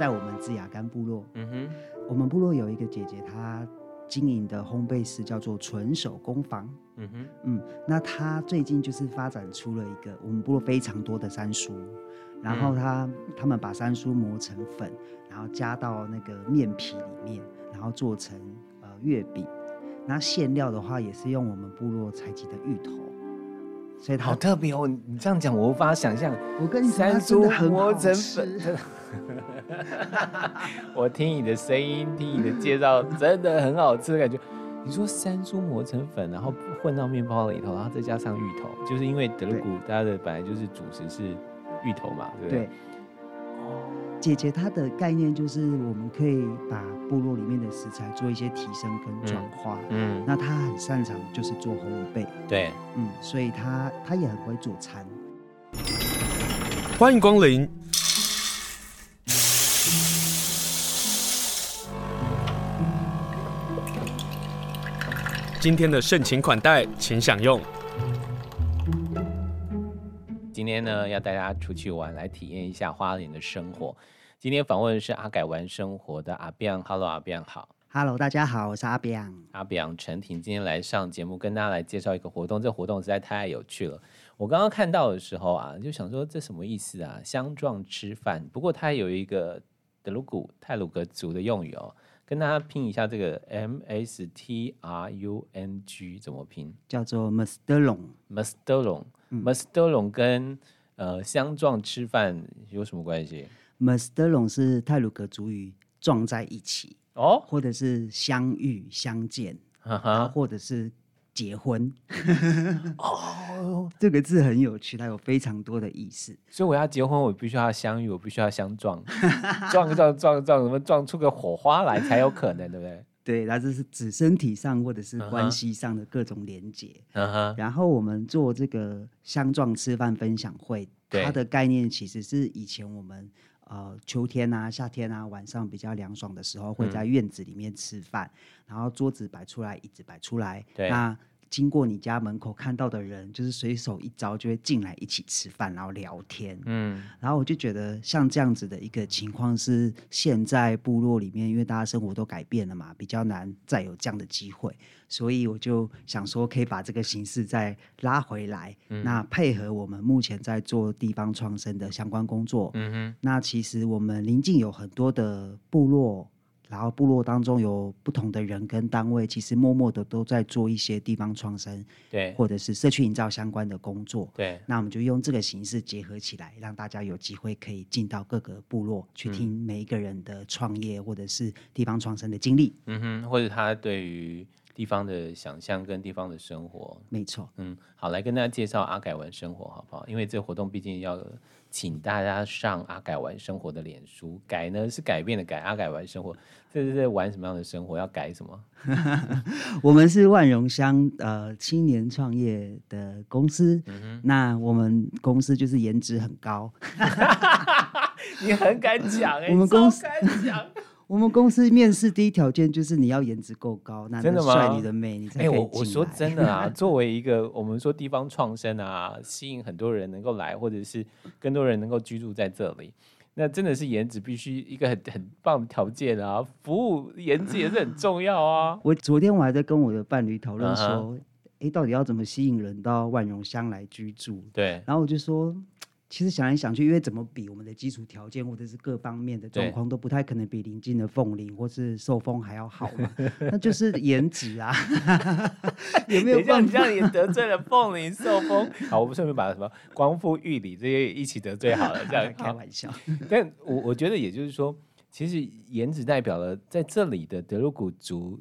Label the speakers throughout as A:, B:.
A: 在我们志雅干部落，
B: 嗯哼，
A: 我们部落有一个姐姐，她经营的烘焙室叫做纯手工坊。
B: 嗯哼，
A: 嗯，那她最近就是发展出了一个我们部落非常多的山苏，然后她、嗯、他们把山苏磨成粉，然后加到那个面皮里面，然后做成呃月饼。那馅料的话，也是用我们部落采集的芋头，所以
B: 好特别哦。你这样讲，我无法想象。
A: 我跟你
B: 山苏磨成粉，我听你的声音，听你的介绍，真的很好吃的感觉。你说山猪磨成粉，然后混到面包里头，然后再加上芋头，就是因为德鲁固它的本来就是主食是芋头嘛，对不对？对
A: 姐姐她的概念就是，我们可以把部落里面的食材做一些提升跟转化。嗯，嗯，那她很擅长就是做烘焙。
B: 对，
A: 嗯，所以她她也很会做餐。
C: 欢迎光临。今天的盛情款待，请享用。
B: 今天呢，要带大家出去玩，来体验一下花莲的生活。今天访问的是阿改玩生活的阿变，Hello，阿变好
A: ，Hello，大家好，我是阿变，
B: 阿变陈婷，今天来上节目，跟大家来介绍一个活动。这个活动实在太有趣了，我刚刚看到的时候啊，就想说这什么意思啊？相撞吃饭，不过它有一个德鲁古泰鲁格族的用语哦，跟大家拼一下这个 M S T R U N G 怎么拼？
A: 叫做。
B: 马斯德隆跟呃相撞吃饭有什么关系？
A: 马斯德隆是泰鲁格族语撞在一起哦，或者是相遇相见，哈哈，或者是结婚 哦。这个字很有趣，它有非常多的意思。
B: 所以我要结婚，我必须要相遇，我必须要相撞，撞撞撞撞，什么撞出个火花来才有可能，对不对？
A: 对，它这是指身体上或者是关系上的各种连接。Uh -huh. 然后我们做这个相撞吃饭分享会，它的概念其实是以前我们呃秋天啊、夏天啊晚上比较凉爽的时候，会在院子里面吃饭，嗯、然后桌子摆出来，椅子摆出来。那经过你家门口看到的人，就是随手一招就会进来一起吃饭，然后聊天。嗯，然后我就觉得像这样子的一个情况是现在部落里面，因为大家生活都改变了嘛，比较难再有这样的机会，所以我就想说可以把这个形式再拉回来。嗯，那配合我们目前在做地方创生的相关工作。嗯哼，那其实我们临近有很多的部落。然后部落当中有不同的人跟单位，其实默默的都在做一些地方创生，对，或者是社区营造相关的工作。对，那我们就用这个形式结合起来，让大家有机会可以进到各个部落去听每一个人的创业或者是地方创生的经历。
B: 嗯哼，或者他对于地方的想象跟地方的生活。
A: 没错。嗯，
B: 好，来跟大家介绍阿改文生活好不好？因为这个活动毕竟要。请大家上阿改玩生活的脸书，改呢是改变的改，阿改玩生活，这是在玩什么样的生活？要改什么？
A: 我们是万荣乡呃青年创业的公司，嗯，那我们公司就是颜值很高
B: 你很敢讲哎，欸，
A: 我们公司
B: 敢讲。
A: 我们公司面试第一条件就是你要颜值够高，男的帅，你的美，你才可以进来。
B: 欸，我我说真的啊，作为一个我们说地方创生啊，吸引很多人能够来，或者是更多人能够居住在这里，那真的是颜值必须一个很很棒的条件啊。服务颜值也是很重要啊。
A: 我昨天我还在跟我的伴侣讨论说，哎、uh -huh. 欸，到底要怎么吸引人到万荣乡来居住？对，然后我就说。其实想来想去，因为怎么比我们的基础条件或者是各方面的状况都不太可能比邻近的凤林或是寿丰还要好嘛，那就是颜值啊。有没有？
B: 像你这样也得罪了凤林寿丰。好，我们顺便把什么光复玉里这些一起得罪好了，这样开玩笑。但我我觉得也就是说，其实颜值代表了在这里的德鲁古族，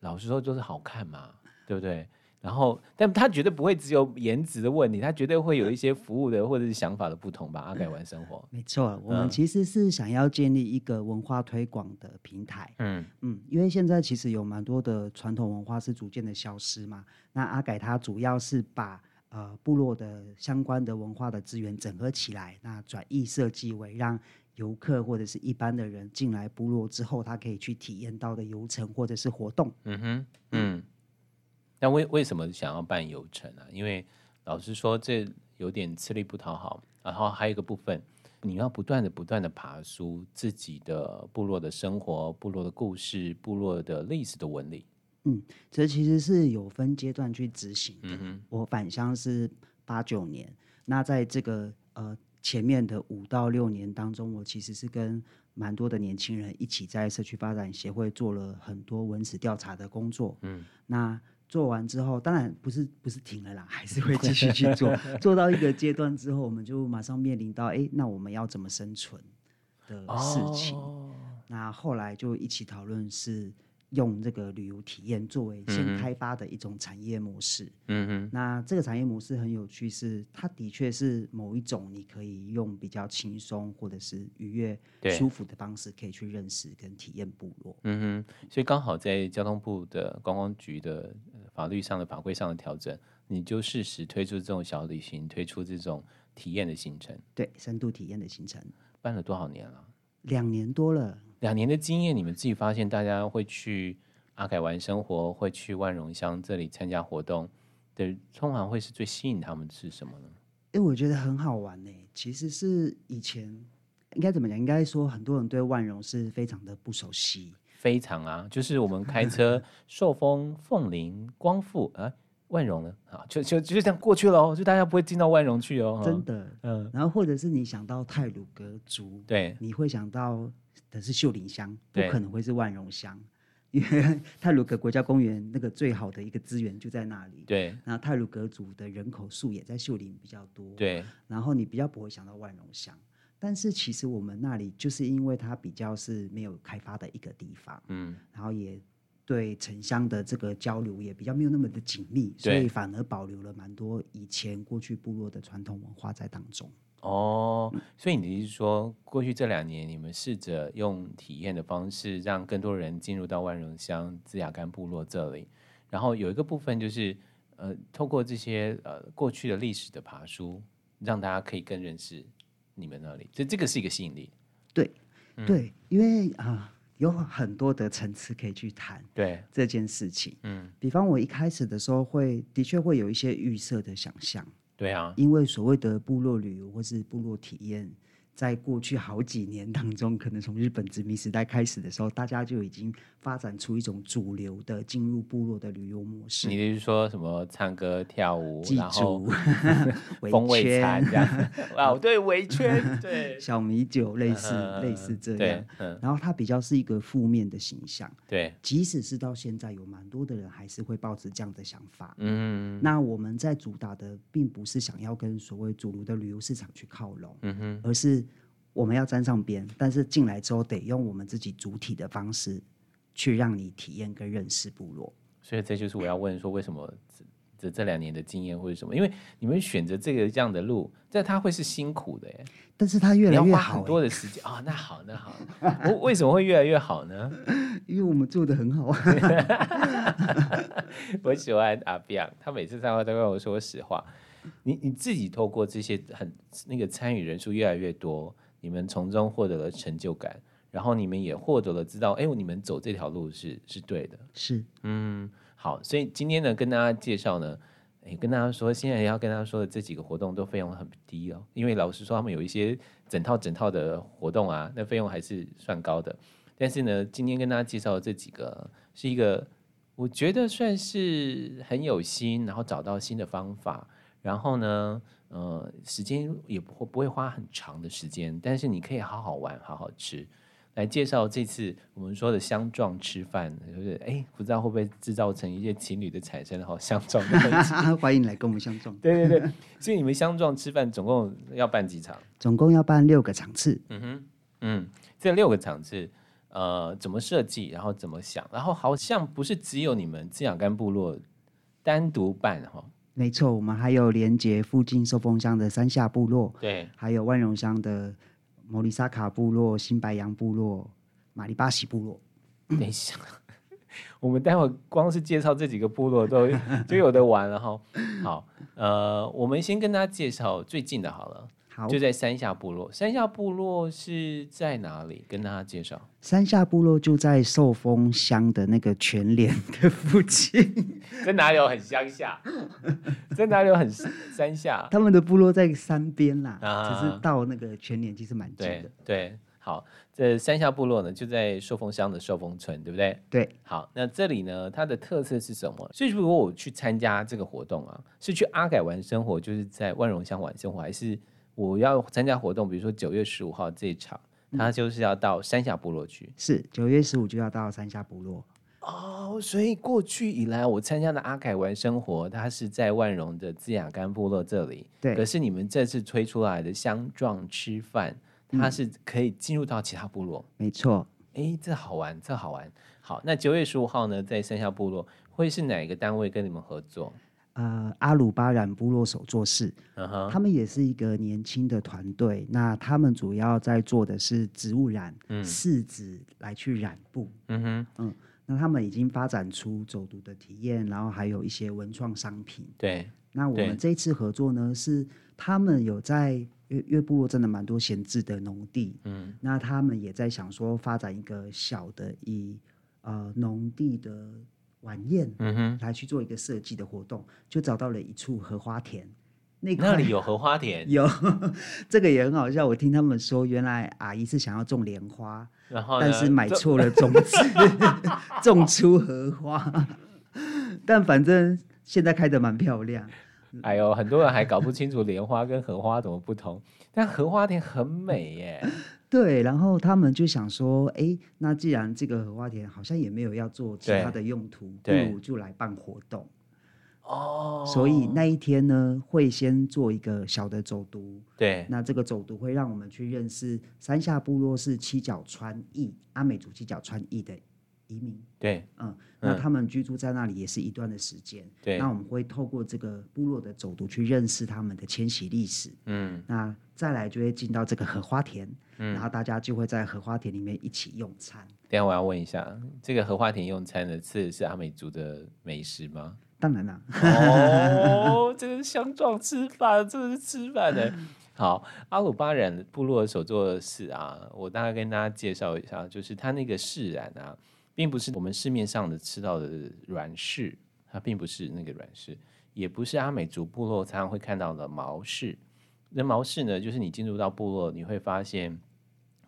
B: 老实说就是好看嘛，对不对？然后，但他绝对不会只有颜值的问题，他绝对会有一些服务的或者是想法的不同吧。阿改玩生活，
A: 没错，我们其实是想要建立一个文化推广的平台。嗯嗯，因为现在其实有蛮多的传统文化是逐渐的消失嘛。那阿改他主要是把呃部落的相关的文化的资源整合起来，那转译设计为让游客或者是一般的人进来部落之后，他可以去体验到的游程或者是活动。嗯哼，嗯。
B: 但为为什么想要办游程啊？因为老实说，这有点吃力不讨好。然后还有一个部分，你要不断的、不断的爬书自己的部落的生活、部落的故事、部落的历史的纹理。
A: 嗯，这其实是有分阶段去执行的。嗯、我返乡是八九年，那在这个呃前面的五到六年当中，我其实是跟蛮多的年轻人一起在社区发展协会做了很多文史调查的工作。嗯，那做完之后，当然不是不是停了啦，还是会继续去做。做到一个阶段之后，我们就马上面临到，哎，那我们要怎么生存的事情。哦、那后来就一起讨论是。用这个旅游体验作为先开发的一种产业模式，嗯哼，那这个产业模式很有趣，是它的确是某一种你可以用比较轻松或者是愉悦、舒服的方式，可以去认识跟体验部落。
B: 嗯哼，所以刚好在交通部的观光局的法律上的法规上的调整，你就适时推出这种小旅行，推出这种体验的行程。
A: 对，深度体验的行程，
B: 办了多少年了？
A: 两年多了。
B: 两年的经验，你们自己发现，大家会去阿凯玩生活，会去万荣乡这里参加活动对，通常会是最吸引他们的是什么呢？
A: 因为，我觉得很好玩呢。其实是以前应该怎么讲？应该说很多人对万荣是非常的不熟悉。
B: 非常啊，就是我们开车 寿丰、凤林、光复啊，万荣呢啊，就就就这样过去了哦，就大家不会进到万荣去哦。
A: 真的，嗯。然后或者是你想到泰鲁格族，
B: 对，
A: 你会想到。的是秀林乡，不可能会是万荣乡，因为泰鲁格国家公园那个最好的一个资源就在那里。
B: 对，
A: 那泰鲁格族的人口数也在秀林比较多。
B: 对，
A: 然后你比较不会想到万荣乡，但是其实我们那里就是因为它比较是没有开发的一个地方，嗯，然后也对城乡的这个交流也比较没有那么的紧密，所以反而保留了蛮多以前过去部落的传统文化在当中。
B: 哦，所以你是说，过去这两年你们试着用体验的方式，让更多人进入到万荣乡资雅干部落这里，然后有一个部分就是，呃，透过这些呃过去的历史的爬书，让大家可以更认识你们那里，所以这个是一个吸引力。
A: 对，嗯、对，因为啊、呃，有很多的层次可以去谈对这件事情。嗯，比方我一开始的时候会，的确会有一些预设的想象。
B: 对啊，
A: 因为所谓的部落旅游或是部落体验。在过去好几年当中，可能从日本殖民时代开始的时候，大家就已经发展出一种主流的进入部落的旅游模式。
B: 你是说什么唱歌跳舞，
A: 祭祖
B: 然后 风味餐这样？哦，对，围圈，对，
A: 小米酒类似、嗯、类似这样。嗯、然后它比较是一个负面的形象。
B: 对，
A: 即使是到现在，有蛮多的人还是会抱持这样的想法。嗯，那我们在主打的，并不是想要跟所谓主流的旅游市场去靠拢，嗯哼，而是。我们要沾上边，但是进来之后得用我们自己主体的方式去让你体验跟认识部落。
B: 所以这就是我要问说，为什么这这两年的经验或者什么？因为你们选择这个这样的路，这它会是辛苦的耶。
A: 但是它越来越好，
B: 多的时间啊、哦。那好，那好，我为什么会越来越好呢？
A: 因为我们做的很好。
B: 我喜欢阿标，他每次上课都跟我说实话。你你自己透过这些很那个参与人数越来越多。你们从中获得了成就感，然后你们也获得了知道，哎，你们走这条路是是对的，
A: 是，
B: 嗯，好，所以今天呢，跟大家介绍呢，也，跟大家说，现在要跟大家说的这几个活动都费用很低哦，因为老实说，他们有一些整套整套的活动啊，那费用还是算高的。但是呢，今天跟大家介绍的这几个，是一个我觉得算是很有心，然后找到新的方法，然后呢。呃，时间也不会不会花很长的时间，但是你可以好好玩，好好吃。来介绍这次我们说的相撞吃饭，就是哎，不知道会不会制造成一些情侣的产生，好相撞的。
A: 欢迎来跟我们相撞。
B: 对对对，所以你们相撞吃饭总共要办几场？
A: 总共要办六个场次。
B: 嗯哼，嗯，这六个场次，呃，怎么设计，然后怎么想，然后好像不是只有你们滋养干部落单独办哈。
A: 没错，我们还有连接附近寿丰乡的三下部落，
B: 对，
A: 还有万荣乡的摩里萨卡部落、新白杨部落、马里巴西部落。
B: 等一下，我们待会光是介绍这几个部落都 就有得玩了哈。好，呃，我们先跟大家介绍最近的好了。
A: 好，
B: 就在山下部落。山下部落是在哪里？跟大家介绍。
A: 山下部落就在寿丰乡的那个全联的附近。
B: 在哪里有很乡下？在哪里有很山下？
A: 他们的部落在山边啦，啊、只是到那个全联其实蛮近的。
B: 对，好，这山下部落呢就在寿丰乡的寿丰村，对不对？
A: 对。
B: 好，那这里呢，它的特色是什么？所以如果我去参加这个活动啊，是去阿改玩生活，就是在万荣乡玩生活，还是我要参加活动？比如说九月十五号这一场。他就是要到山下部落去，
A: 是九月十五就要到山下部落
B: 哦。所以过去以来，我参加的阿凯玩生活，它是在万荣的滋雅干部落这里。
A: 对，
B: 可是你们这次推出来的相撞吃饭，它是可以进入到其他部落。
A: 没错，
B: 哎，这好玩，这好玩。好，那九月十五号呢，在山下部落会是哪一个单位跟你们合作？
A: 呃，阿鲁巴染部落手作室，uh huh. 他们也是一个年轻的团队。那他们主要在做的是植物染，嗯，柿子来去染布，嗯哼，嗯。那他们已经发展出走读的体验，然后还有一些文创商品。
B: 对。
A: 那我们这一次合作呢，是他们有在越越部落真的蛮多闲置的农地，嗯。那他们也在想说发展一个小的以呃农地的。晚宴，嗯哼，来去做一个设计的活动，就找到了一处荷花田。
B: 那那里有荷花田，
A: 有这个也很好笑。我听他们说，原来阿姨是想要种莲花，然后但是买错了种子，种出荷花。但反正现在开的蛮漂亮。
B: 哎呦，很多人还搞不清楚莲花跟荷花怎么不同，但荷花田很美耶。
A: 对，然后他们就想说，哎，那既然这个荷花田好像也没有要做其他的用途，不如就来办活动。哦，所以那一天呢，会先做一个小的走读。
B: 对，
A: 那这个走读会让我们去认识山下部落是七角川裔阿美族七角川裔的移民。
B: 对，
A: 嗯，那他们居住在那里也是一段的时间。
B: 对，
A: 那我们会透过这个部落的走读去认识他们的迁徙历史。嗯，那再来就会进到这个荷花田。嗯，然后大家就会在荷花田里面一起用餐。
B: 等下我要问一下，这个荷花田用餐的吃的是阿美族的美食吗？
A: 当然啦。
B: 哦，这个是相撞吃饭，这个是吃饭的。好，阿鲁巴染部落的手作的事啊，我大概跟大家介绍一下，就是他那个释然啊，并不是我们市面上的吃到的软柿，它并不是那个软柿，也不是阿美族部落常常会看到的毛柿。那毛柿呢，就是你进入到部落，你会发现。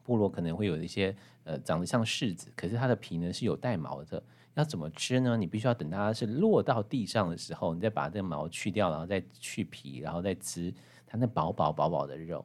B: 部落可能会有一些呃长得像柿子，可是它的皮呢是有带毛的。要怎么吃呢？你必须要等它是落到地上的时候，你再把这个毛去掉，然后再去皮，然后再吃它那薄薄薄薄的肉。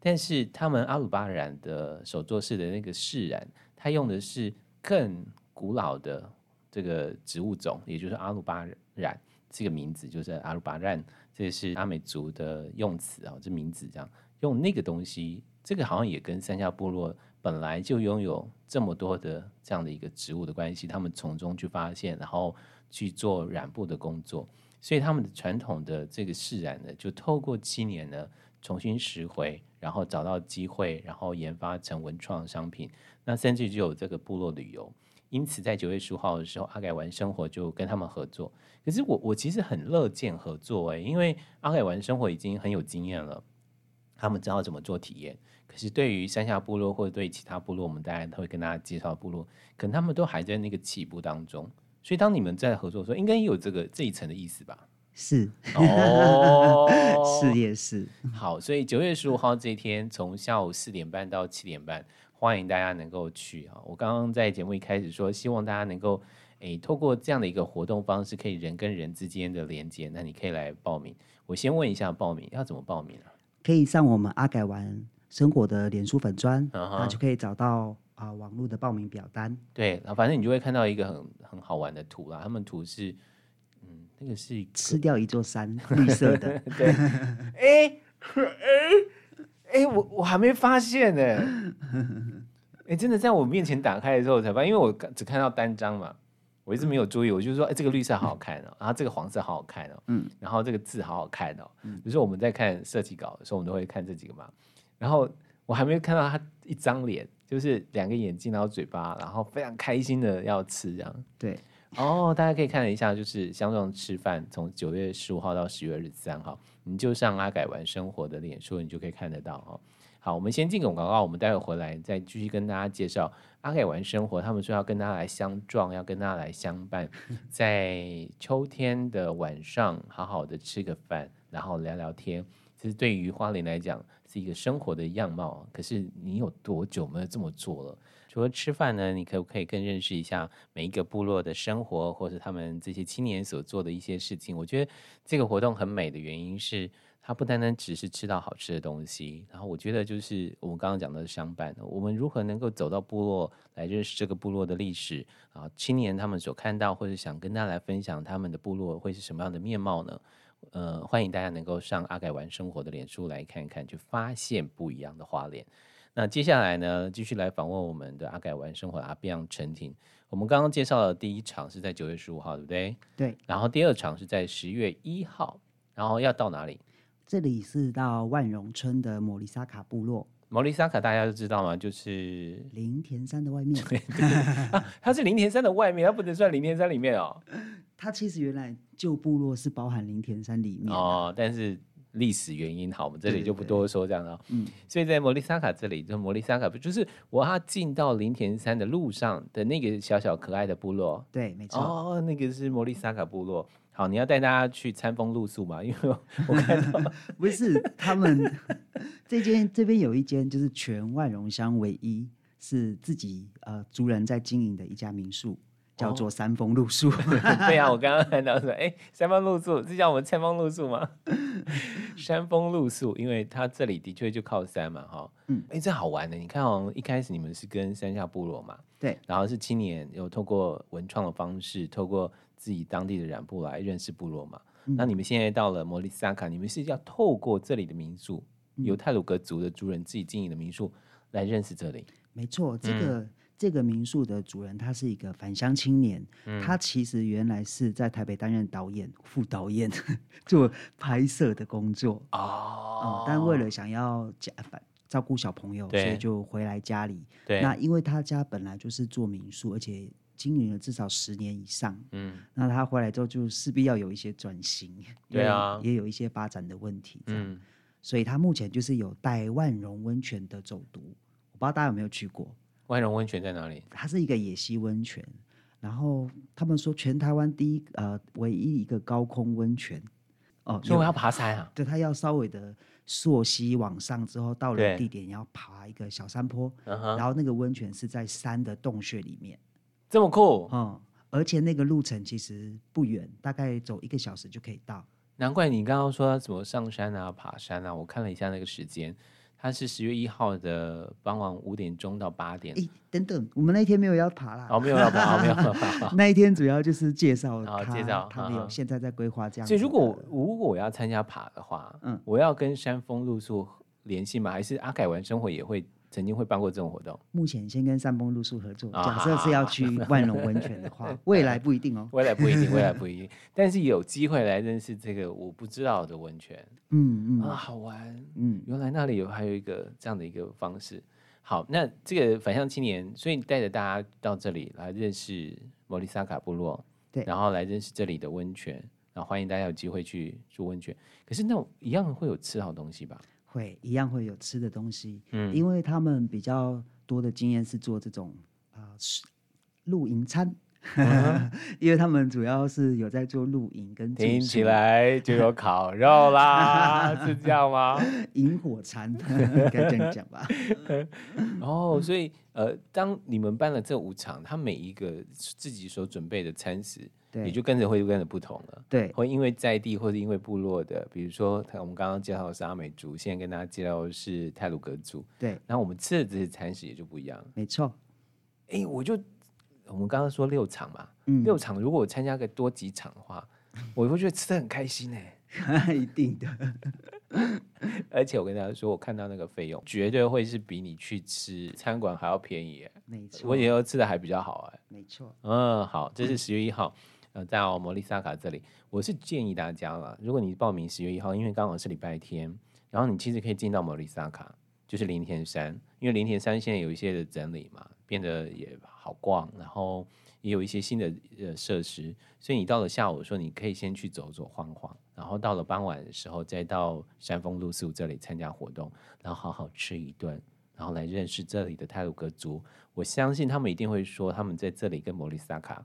B: 但是他们阿鲁巴染的手作室的那个柿染，它用的是更古老的这个植物种，也就是阿鲁巴染这个名字，就是阿鲁巴染，这是阿美族的用词啊，这名字这样用那个东西。这个好像也跟三峡部落本来就拥有这么多的这样的一个植物的关系，他们从中去发现，然后去做染布的工作，所以他们的传统的这个释染呢，就透过七年呢重新拾回，然后找到机会，然后研发成文创商品，那甚至就有这个部落旅游。因此，在九月十五号的时候，阿改玩生活就跟他们合作。可是我我其实很乐见合作哎，因为阿改玩生活已经很有经验了。他们知道怎么做体验，可是对于山下部落或者对其他部落，我们大家都会跟大家介绍部落，可能他们都还在那个起步当中。所以当你们在合作的时候，应该也有这个这一层的意思吧？
A: 是
B: 哦，
A: 是也是。
B: 好，所以九月十五号这一天，从下午四点半到七点半，欢迎大家能够去啊！我刚刚在节目一开始说，希望大家能够诶，透过这样的一个活动方式，可以人跟人之间的连接。那你可以来报名。我先问一下报名要怎么报名啊？
A: 可以上我们阿改玩生活的脸书粉砖，然后、uh huh. 就可以找到啊、呃、网络的报名表单。
B: 对，然后反正你就会看到一个很很好玩的图啦。他们图是，嗯，那个是
A: 吃掉一座山，绿色的。
B: 对，哎哎哎，我我还没发现呢。哎，真的在我面前打开的时候才发现，因为我只看到单张嘛。我一直没有注意，我就说，哎，这个绿色好好看哦，然后这个黄色好好看哦，嗯，然后这个字好好看哦，嗯，比如说我们在看设计稿的时候，我们都会看这几个嘛，然后我还没有看到他一张脸，就是两个眼睛，然后嘴巴，然后非常开心的要吃这样，
A: 对，
B: 哦，大家可以看一下，就是香壮吃饭，从九月十五号到十月二十三号，你就上阿改玩生活的脸书，你就可以看得到哦。好，我们先进个广告，我们待会回来再继续跟大家介绍阿凯玩生活。他们说要跟大家来相撞，要跟大家来相伴，在秋天的晚上，好好的吃个饭，然后聊聊天。其实对于花莲来讲，是一个生活的样貌。可是你有多久没有这么做了？除了吃饭呢，你可不可以更认识一下每一个部落的生活，或者他们这些青年所做的一些事情？我觉得这个活动很美的原因是，它不单单只是吃到好吃的东西。然后我觉得就是我们刚刚讲的相伴，我们如何能够走到部落来认识这个部落的历史啊？青年他们所看到或者想跟大家来分享他们的部落会是什么样的面貌呢？呃，欢迎大家能够上阿改玩生活的脸书来看一看，去发现不一样的花莲。那接下来呢，继续来访问我们的阿改玩生活的阿边陈婷。我们刚刚介绍的第一场是在九月十五号，对不对？
A: 对。
B: 然后第二场是在十月一号，然后要到哪里？
A: 这里是到万荣村的摩利萨卡部落。
B: 摩利萨卡大家都知道吗？就是
A: 林田山的外面。
B: 啊，它是林田山的外面，它不能算林田山里面哦。
A: 它其实原来旧部落是包含林田山里面
B: 哦，但是。历史原因好，我们这里就不多说这样了。嗯，所以在摩利萨卡这里，就摩利萨卡不就是我要进到林田山的路上的那个小小可爱的部落？
A: 对，没错。
B: 哦，那个是摩利萨卡部落。好，你要带大家去餐风露宿嘛？因为我 看到
A: 不是他们这间这边有一间，就是全万荣乡唯一是自己呃族人在经营的一家民宿。叫做三丰露宿，
B: 对啊，我刚刚看到说，哎，三丰露宿是叫我们餐风露宿吗？山峰露宿，因为它这里的确就靠山嘛，哈，嗯，哎，这好玩的，你看哦，一开始你们是跟山下部落嘛，
A: 对，
B: 然后是青年有透过文创的方式，透过自己当地的染布来认识部落嘛，嗯、那你们现在到了摩利萨卡，你们是要透过这里的民宿，由太鲁格族的族人自己经营的民宿来认识这里，
A: 没错，这个。嗯这个民宿的主人，他是一个返乡青年，嗯、他其实原来是在台北担任导演、副导演，做拍摄的工作哦、嗯。但为了想要家照顾小朋友，所以就回来家里。对。那因为他家本来就是做民宿，而且经营了至少十年以上。嗯。那他回来之后，就势必要有一些转型。对啊。也有一些发展的问题。嗯。所以他目前就是有带万荣温泉的走读，我不知道大家有没有去过。
B: 万荣温泉在哪里？
A: 它是一个野溪温泉，然后他们说全台湾第一呃唯一一个高空温泉哦，
B: 所以我要爬山啊？
A: 对，它要稍微的溯溪往上之后，到了地点要爬一个小山坡，然后那个温泉是在山的洞穴里面，
B: 这么酷，
A: 嗯，而且那个路程其实不远，大概走一个小时就可以到。
B: 难怪你刚刚说怎么上山啊、爬山啊，我看了一下那个时间。它是十月一号的傍晚五点钟到八点。哎，
A: 等等，我们那一天没有要爬啦。
B: 哦，没有要爬，没有要爬。
A: 那一天主要就是介绍，
B: 好介绍，
A: 他们有现在在规划这样。
B: 所以如果如果我要参加爬的话，嗯，我要跟山峰露宿联系吗？还是阿改玩生活也会？曾经会办过这种活动。
A: 目前先跟山崩露宿合作，假设是要去 万隆温泉的话，未来不一定哦。
B: 未来不一定，未来不一定，但是有机会来认识这个我不知道的温泉。嗯嗯啊，好玩。嗯，原来那里有还有一个这样的一个方式。好，那这个反向青年，所以你带着大家到这里来认识摩利萨卡部落，对，然后来认识这里的温泉，然后欢迎大家有机会去住温泉。可是那一样会有吃好东西吧？
A: 会一样会有吃的东西，嗯，因为他们比较多的经验是做这种啊、呃、露营餐，嗯、因为他们主要是有在做露营跟
B: 听起来就有烤肉啦，是这样吗？
A: 萤火餐该这样讲吧。
B: 哦，所以呃，当你们办了这五场，他每一个自己所准备的餐食。也就跟着会跟着不同了，
A: 对，
B: 会因为在地或者因为部落的，比如说我们刚刚介绍的是阿美族，现在跟大家介绍的是泰鲁格族，
A: 对，
B: 然后我们吃的这些餐食也就不一样，
A: 没错。
B: 哎、欸，我就我们刚刚说六场嘛，嗯、六场如果我参加个多几场的话，我会觉得吃的很开心哎、
A: 欸，一定的。
B: 而且我跟大家说，我看到那个费用绝对会是比你去吃餐馆还要便宜
A: 没错，
B: 我以后吃的还比较好哎、欸，
A: 没错。
B: 嗯，好，这是十月一号。呃，在摩利萨卡这里，我是建议大家了，如果你报名十月一号，因为刚好是礼拜天，然后你其实可以进到摩利萨卡，就是林田山，因为林田山现在有一些的整理嘛，变得也好逛，然后也有一些新的呃设施，所以你到了下午的时候，你可以先去走走晃晃，然后到了傍晚的时候，再到山峰露宿这里参加活动，然后好好吃一顿，然后来认识这里的泰鲁格族。我相信他们一定会说他们在这里跟莫里萨卡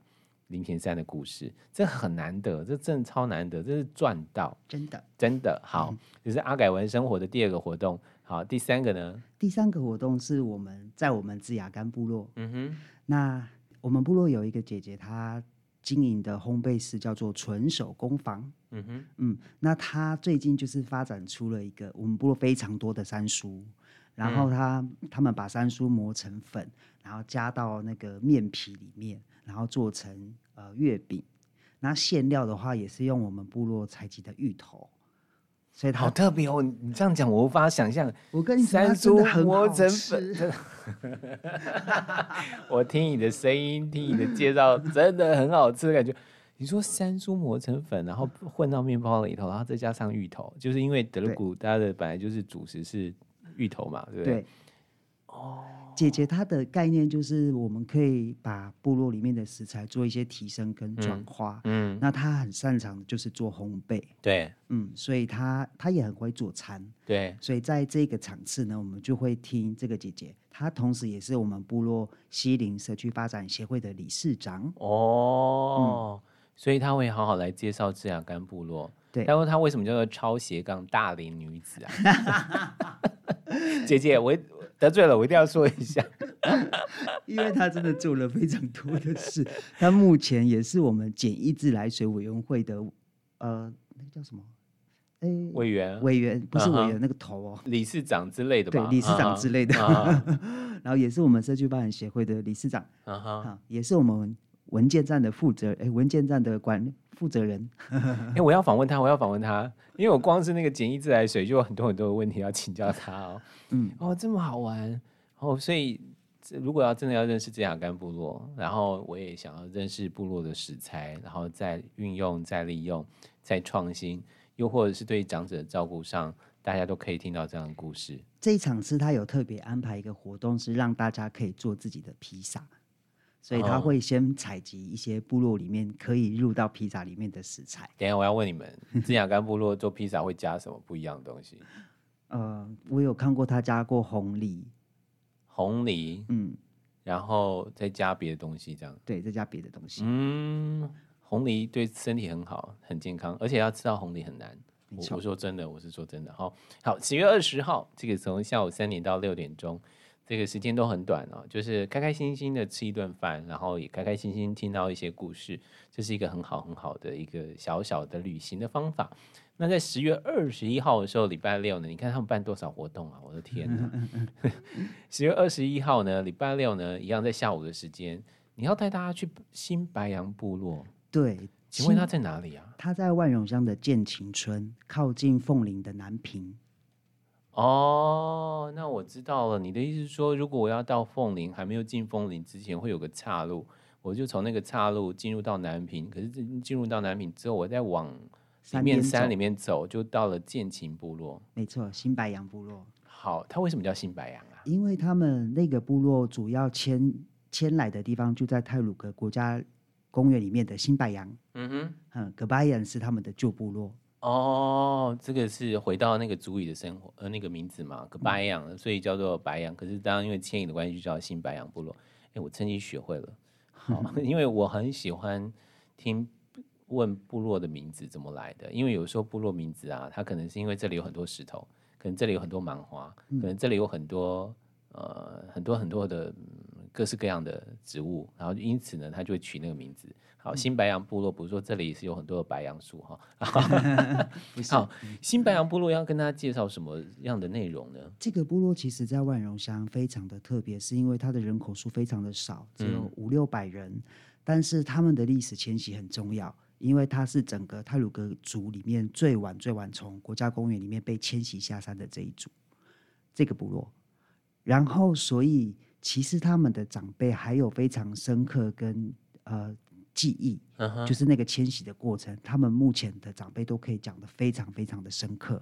B: 林田山的故事，这很难得，这真的超难得，这是赚到，
A: 真的
B: 真的好。就、嗯、是阿改文生活的第二个活动，好，第三个呢？
A: 第三个活动是我们在我们志雅干部落，
B: 嗯哼，
A: 那。我们部落有一个姐姐，她经营的烘焙室叫做纯手工坊。
B: 嗯哼，
A: 嗯，那她最近就是发展出了一个我们部落非常多的山叔，然后她他们把山苏磨成粉，然后加到那个面皮里面，然后做成呃月饼。那馅料的话，也是用我们部落采集的芋头。所以
B: 好特别哦！你这样讲，我无法想象。
A: 我跟你说，
B: 山苏磨成粉。我听你的声音，听你的介绍，真的很好吃的感觉。你说山苏磨成粉，然后混到面包里头，然后再加上芋头，就是因为德鲁古它的本来就是主食是芋头嘛，对不对？对。哦。
A: 姐姐她的概念就是，我们可以把部落里面的食材做一些提升跟转化。
B: 嗯，
A: 那她很擅长的就是做烘焙。
B: 对，
A: 嗯，所以她她也很会做餐。
B: 对，
A: 所以在这个场次呢，我们就会听这个姐姐，她同时也是我们部落西林社区发展协会的理事长。
B: 哦，嗯、所以她会好好来介绍志雅干部落。
A: 对，
B: 然后她为什么叫做超斜杠大龄女子啊？姐姐，我。得罪了，我一定要说一下，
A: 因为他真的做了非常多的事。他目前也是我们简易自来水委员会的，呃，那个叫什么？哎，
B: 委员，
A: 委员不是委员，uh -huh. 那个头哦，
B: 理事长之类的吧？
A: 对，理事长之类的。Uh -huh. 然后也是我们社区发展协会的理事长，
B: 啊哈，
A: 也是我们文件站的负责，哎，文件站的管负责人。
B: 哎，我要访问他，我要访问他，因为我光是那个简易自来水就有很多很多的问题要请教他哦。
A: 嗯，
B: 哦，这么好玩哦，所以如果要真的要认识这雅干部落，然后我也想要认识部落的食材，然后再运用、再利用、再创新，又或者是对长者的照顾上，大家都可以听到这样的故事。
A: 这一场是他有特别安排一个活动，是让大家可以做自己的披萨，所以他会先采集一些部落里面可以入到披萨里面的食材。
B: 等一下我要问你们，志雅干部落做披萨会加什么不一样的东西？
A: 呃，我有看过他加过红梨，
B: 红梨，
A: 嗯，
B: 然后再加别的东西，这样，
A: 对，再加别的东西，
B: 嗯，红梨对身体很好，很健康，而且要吃到红梨很难。我我说真的，我是说真的，好，好，十月二十号，这个从下午三点到六点钟，这个时间都很短哦，就是开开心心的吃一顿饭，然后也开开心心听到一些故事，这是一个很好很好的一个小小的旅行的方法。那在十月二十一号的时候，礼拜六呢？你看他们办多少活动啊！我的天哪！十月二十一号呢，礼拜六呢，一样在下午的时间，你要带大家去新白杨部落。
A: 对，
B: 请问他在哪里啊？
A: 他在万荣乡的建琴村，靠近凤林的南屏。
B: 哦，那我知道了。你的意思是说，如果我要到凤林，还没有进凤林之前，会有个岔路，我就从那个岔路进入到南平。可是进入到南平之后，我再往里面山里面走，就到了剑琴部落。
A: 没错，新白杨部落。
B: 好，它为什么叫新白杨啊？
A: 因为他们那个部落主要迁迁来的地方就在泰鲁格国家公园里面的新白杨。
B: 嗯哼，
A: 嗯，葛巴杨是他们的旧部落。
B: 哦，这个是回到那个族语的生活，呃，那个名字嘛，葛巴杨，嗯，所以叫做白羊。可是当然因为迁移的关系，就叫新白羊部落。哎，我趁机学会了。好，因为我很喜欢听。问部落的名字怎么来的？因为有时候部落名字啊，它可能是因为这里有很多石头，可能这里有很多芒花，可能这里有很多呃很多很多的各式各样的植物，然后因此呢，他就会取那个名字。好，新白杨部落，比如说这里是有很多的白杨树哈。好，新白杨部落要跟大家介绍什么样的内容呢？
A: 这个部落其实在万荣乡非常的特别，是因为它的人口数非常的少，只有五六百人，嗯，但是他们的历史迁徙很重要。因为它是整个泰鲁格族里面最晚最晚从国家公园里面被迁徙下山的这一组，这个部落，然后所以其实他们的长辈还有非常深刻跟呃记忆，uh -huh. 就是那个迁徙的过程，他们目前的长辈都可以讲得非常非常的深刻。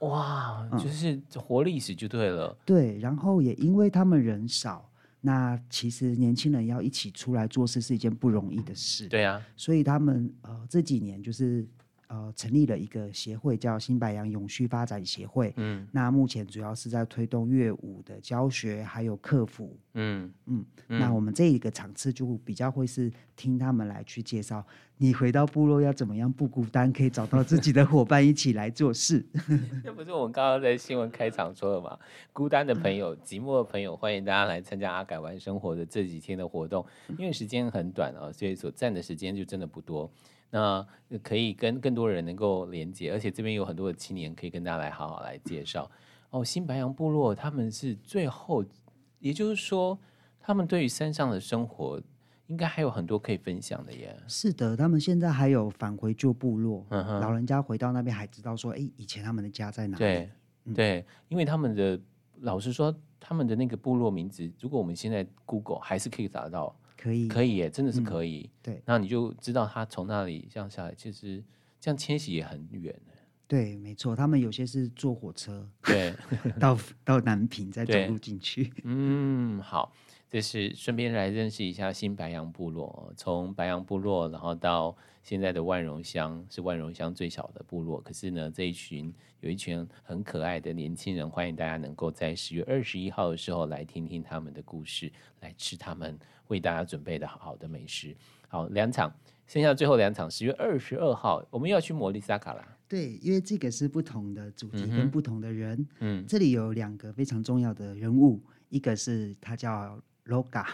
B: 哇，就是活历史就对了。
A: 嗯，对，然后也因为他们人少。那其实年轻人要一起出来做事是一件不容易的事。
B: 对啊，
A: 所以他们呃这几年就是。呃，成立了一个协会，叫新白杨永续发展协会。嗯，那目前主要是在推动乐舞的教学，还有客服。嗯嗯，那我们这一个场次就比较会是听他们来去介绍，你回到部落要怎么样不孤单，可以找到自己的伙伴一起来做事。
B: 这不是我们刚刚在新闻开场说的吗？孤单的朋友、寂寞的朋友，欢迎大家来参加阿改玩生活的这几天的活动，因为时间很短啊，所以所占的时间就真的不多。那可以跟更多人能够连接，而且这边有很多的青年可以跟大家来好好来介绍。哦，新白羊部落他们是最后，也就是说，他们对于山上的生活应该还有很多可以分享的耶。
A: 是的，他们现在还有返回旧部落，老人家回到那边还知道说，哎，以前他们的家在哪里？
B: 对，嗯、对，因为他们的老实说，他们的那个部落名字，如果我们现在 Google 还是可以找得到。
A: 可以，
B: 可以耶，真的是可以。
A: 嗯、对，
B: 那你就知道他从那里这样下来，其实这样迁徙也很远。
A: 对，没错，他们有些是坐火车，
B: 对，
A: 到到南平再走路进去。
B: 嗯，好，这是顺便来认识一下新白杨部落，从白杨部落，然后到。现在的万荣乡是万荣乡最小的部落，可是呢，这一群有一群很可爱的年轻人，欢迎大家能够在十月二十一号的时候来听听他们的故事，来吃他们为大家准备的好好的美食。好，两场，剩下最后两场，十月二十二号我们又要去摩利萨卡啦。
A: 对，因为这个是不同的主题跟不同的人。嗯，这里有两个非常重要的人物，一个是他叫 Loga。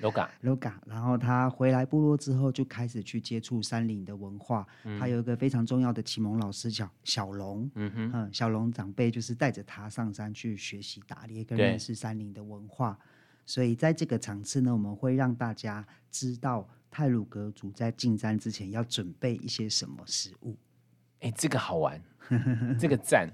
A: Loga，Loga，然后他回来部落之后，就开始去接触山林的文化。嗯、他有一个非常重要的启蒙老师叫小龙，嗯哼，嗯，小龙长辈就是带着他上山去学习打猎跟认识山林的文化。所以在这个场次呢，我们会让大家知道泰鲁格族在进山之前要准备一些什么食物。
B: 哎，这个好玩，这个赞。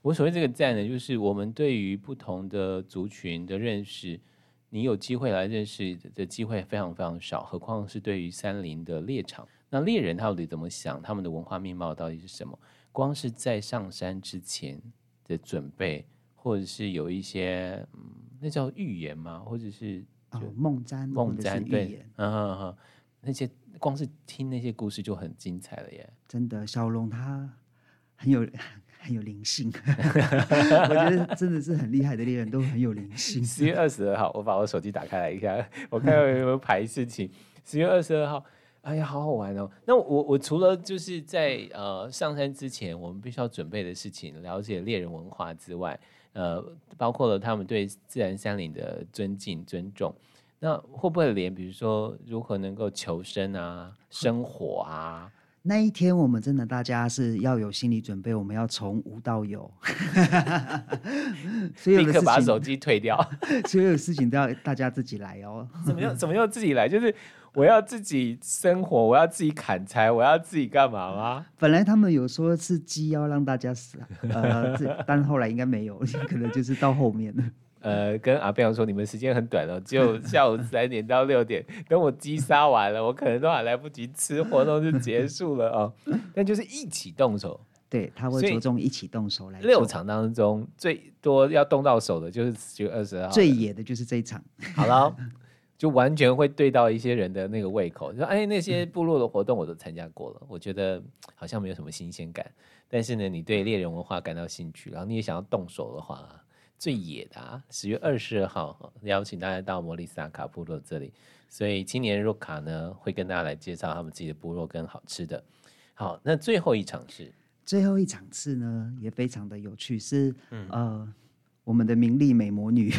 B: 我所谓这个赞呢，就是我们对于不同的族群的认识。你有机会来认识的机会非常非常少，何况是对于山林的猎场。那猎人他到底怎么想？他们的文化面貌到底是什么？光是在上山之前的准备，或者是有一些，嗯，那叫预言吗？或者是
A: 哦，梦占
B: 梦占对，嗯嗯嗯，那些光是听那些故事就很精彩了耶！
A: 真的，小龙他很有。很有灵性，我觉得真的是很厉害的猎人，都很有灵性。
B: 十月二十二号，我把我手机打开来一下，我看有没有排事情。十月二十二号，哎呀，好好玩哦！那我我除了就是在呃上山之前，我们必须要准备的事情，了解猎人文化之外，呃，包括了他们对自然山林的尊敬尊重。那会不会连比如说如何能够求生啊、生火啊？
A: 那一天，我们真的大家是要有心理准备，我们要从无到有，
B: 所以立刻把手机退掉，
A: 所有事情都要大家自己来哦。
B: 怎么样？怎么样自己来？就是我要自己生活，我要自己砍柴，我要自己干嘛吗？
A: 本来他们有说是鸡要让大家死，呃，但后来应该没有，可能就是到后面了。
B: 呃，跟阿彪说，你们时间很短哦，只有 下午三点到六点。等我击杀完了，我可能都还来不及吃，活动就结束了哦。但就是一起动手，
A: 对，他会着重一起动手来。
B: 六场当中最多要动到手的就是十月二十号，
A: 最野的就是这一场。
B: 好了，就完全会对到一些人的那个胃口。说哎，那些部落的活动我都参加过了，我觉得好像没有什么新鲜感。但是呢，你对猎人文化感到兴趣，然后你也想要动手的话。最野的啊，十月二十二号邀请大家到摩利萨卡部落这里，所以今年若卡呢会跟大家来介绍他们自己的部落跟好吃的。好，那最后一场是？
A: 最后一场次呢，也非常的有趣，是、嗯、呃我们的名利美魔女，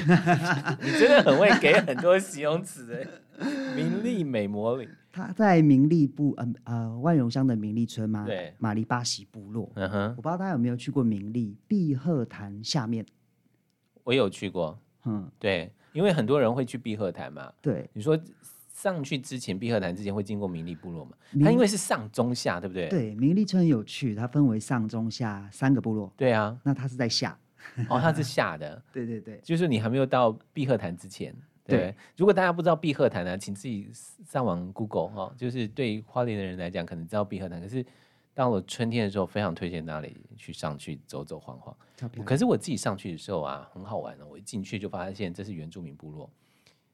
B: 你真的很会给很多形容词哎，名利美魔女，
A: 她在名利部呃呃万荣乡的名利村嘛，
B: 对，
A: 马里巴西部落，
B: 嗯哼，
A: 我不知道大家有没有去过名利碧鹤潭下面。
B: 我有去过，嗯，对，因为很多人会去碧鹤潭嘛。
A: 对，
B: 你说上去之前，碧鹤潭之前会经过明丽部落嘛？它因为是上中下，对不对？
A: 对，明丽村有趣，它分为上中下三个部落。
B: 对啊，
A: 那它是在下，
B: 哦，它是下的。
A: 对对对，
B: 就是你还没有到碧鹤潭之前。对，对如果大家不知道碧鹤潭呢，请自己上网 Google 哈，就是对花莲的人来讲，可能知道碧鹤潭，可是。到了春天的时候，非常推荐那里去上去走走晃晃。可是我自己上去的时候啊，很好玩哦。我一进去就发现这是原住民部落，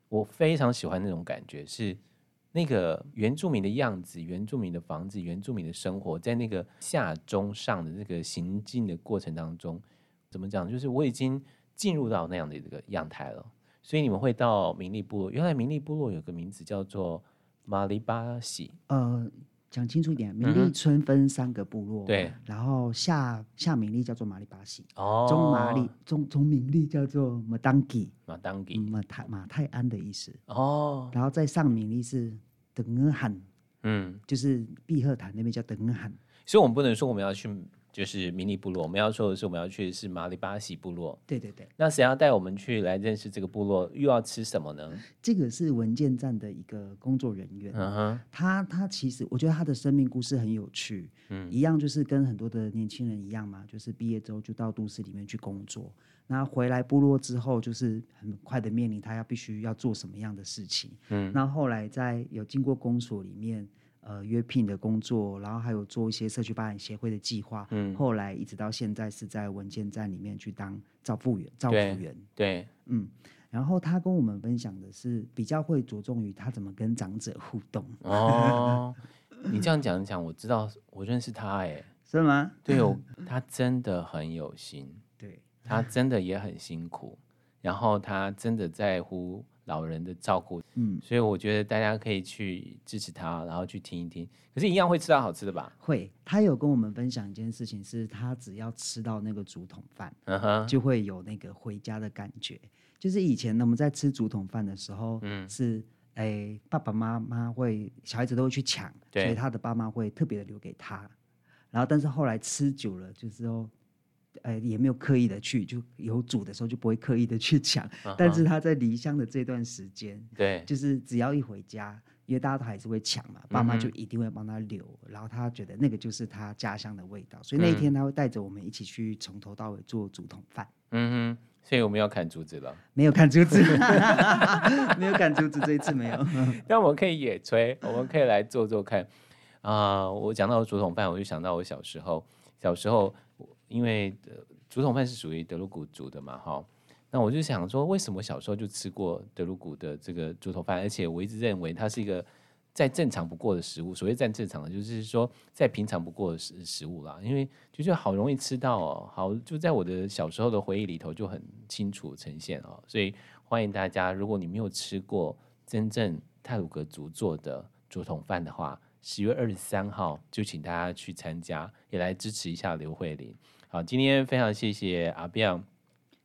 B: 我非常喜欢那种感觉，是那个原住民的样子、原住民的房子、原住民的生活，在那个下中上的这个行进的过程当中，怎么讲？就是我已经进入到那样的这个样态了。所以你们会到明利部落，原来明利部落有个名字叫做马里巴喜。
A: 呃，讲清楚一点，明利村分三个部落，
B: 嗯、对，
A: 然后下下明利叫做马里巴西，哦，中马里中中明利叫做马当吉，
B: 马当吉，
A: 马泰马泰安的意思，
B: 哦，
A: 然后再上明利是德恩罕，
B: 嗯，
A: 就是碧赫坦那边叫德恩罕，
B: 所以我们不能说我们要去。就是迷你部落，我们要说的是，我们要去的是马里巴喜部落。
A: 对对对。
B: 那谁要带我们去来认识这个部落？又要吃什么呢？
A: 这个是文件站的一个工作人员。
B: 嗯哼。
A: 他他其实，我觉得他的生命故事很有趣。
B: 嗯。
A: 一样就是跟很多的年轻人一样嘛，就是毕业之后就到都市里面去工作。那回来部落之后，就是很快的面临他要必须要做什么样的事情。
B: 嗯。
A: 那后来在有经过公所里面。呃，约聘的工作，然后还有做一些社区发展协会的计划。
B: 嗯，
A: 后来一直到现在是在文件站里面去当照护员、照护员。
B: 对，
A: 嗯，然后他跟我们分享的是比较会着重于他怎么跟长者互动。
B: 哦，你这样讲一讲，我知道，我认识他，哎，
A: 是吗？
B: 对哦，他真的很有心，
A: 对，
B: 他真的也很辛苦，然后他真的在乎。老人的照顾，
A: 嗯，
B: 所以我觉得大家可以去支持他，然后去听一听。可是，一样会吃到好吃的吧？
A: 会。他有跟我们分享一件事情，是他只要吃到那个竹筒饭，
B: 嗯哼，
A: 就会有那个回家的感觉。就是以前呢，我们在吃竹筒饭的时候，
B: 嗯，
A: 是哎，爸爸妈妈会小孩子都会去抢，
B: 对，
A: 所以他的爸妈会特别的留给他。然后，但是后来吃久了，就是说。呃，也没有刻意的去，就有煮的时候就不会刻意的去抢。Uh-huh. 但是他在离乡的这段时间，
B: 对，
A: 就是只要一回家，因为大家都还是会抢嘛，爸妈就一定会帮他留，嗯，然后他觉得那个就是他家乡的味道，所以那一天他会带着我们一起去从头到尾做竹筒饭。
B: 嗯哼，所以我们要砍竹子了？
A: 没有砍竹子 没有砍竹子，这一次没有。
B: 但我们可以野炊，我们可以来做做看。啊，呃，我讲到竹筒饭，我就想到我小时候，小时候。因为竹筒饭是属于德鲁古族的嘛，哈，那我就想说，为什么小时候就吃过德鲁古的这个竹筒饭，而且我一直认为它是一个再正常不过的食物。所谓再正常的，就是说再平常不过的食食物啦。因为就觉得好容易吃到哦，好就在我的小时候的回忆里头就很清楚呈现哦。所以欢迎大家，如果你没有吃过真正泰鲁格族做的竹筒饭的话，十月二十三号就请大家去参加，也来支持一下刘慧玲。好，今天非常谢谢阿彪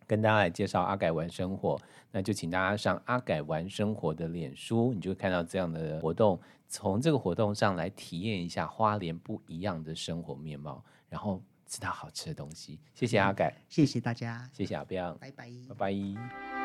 B: 跟大家来介绍阿改玩生活，那就请大家上阿改玩生活的脸书，你就会看到这样的活动，从这个活动上来体验一下花莲不一样的生活面貌，然后吃到好吃的东西。谢谢阿改，
A: 谢谢大家，
B: 谢谢阿彪，
A: 拜拜，
B: 拜拜。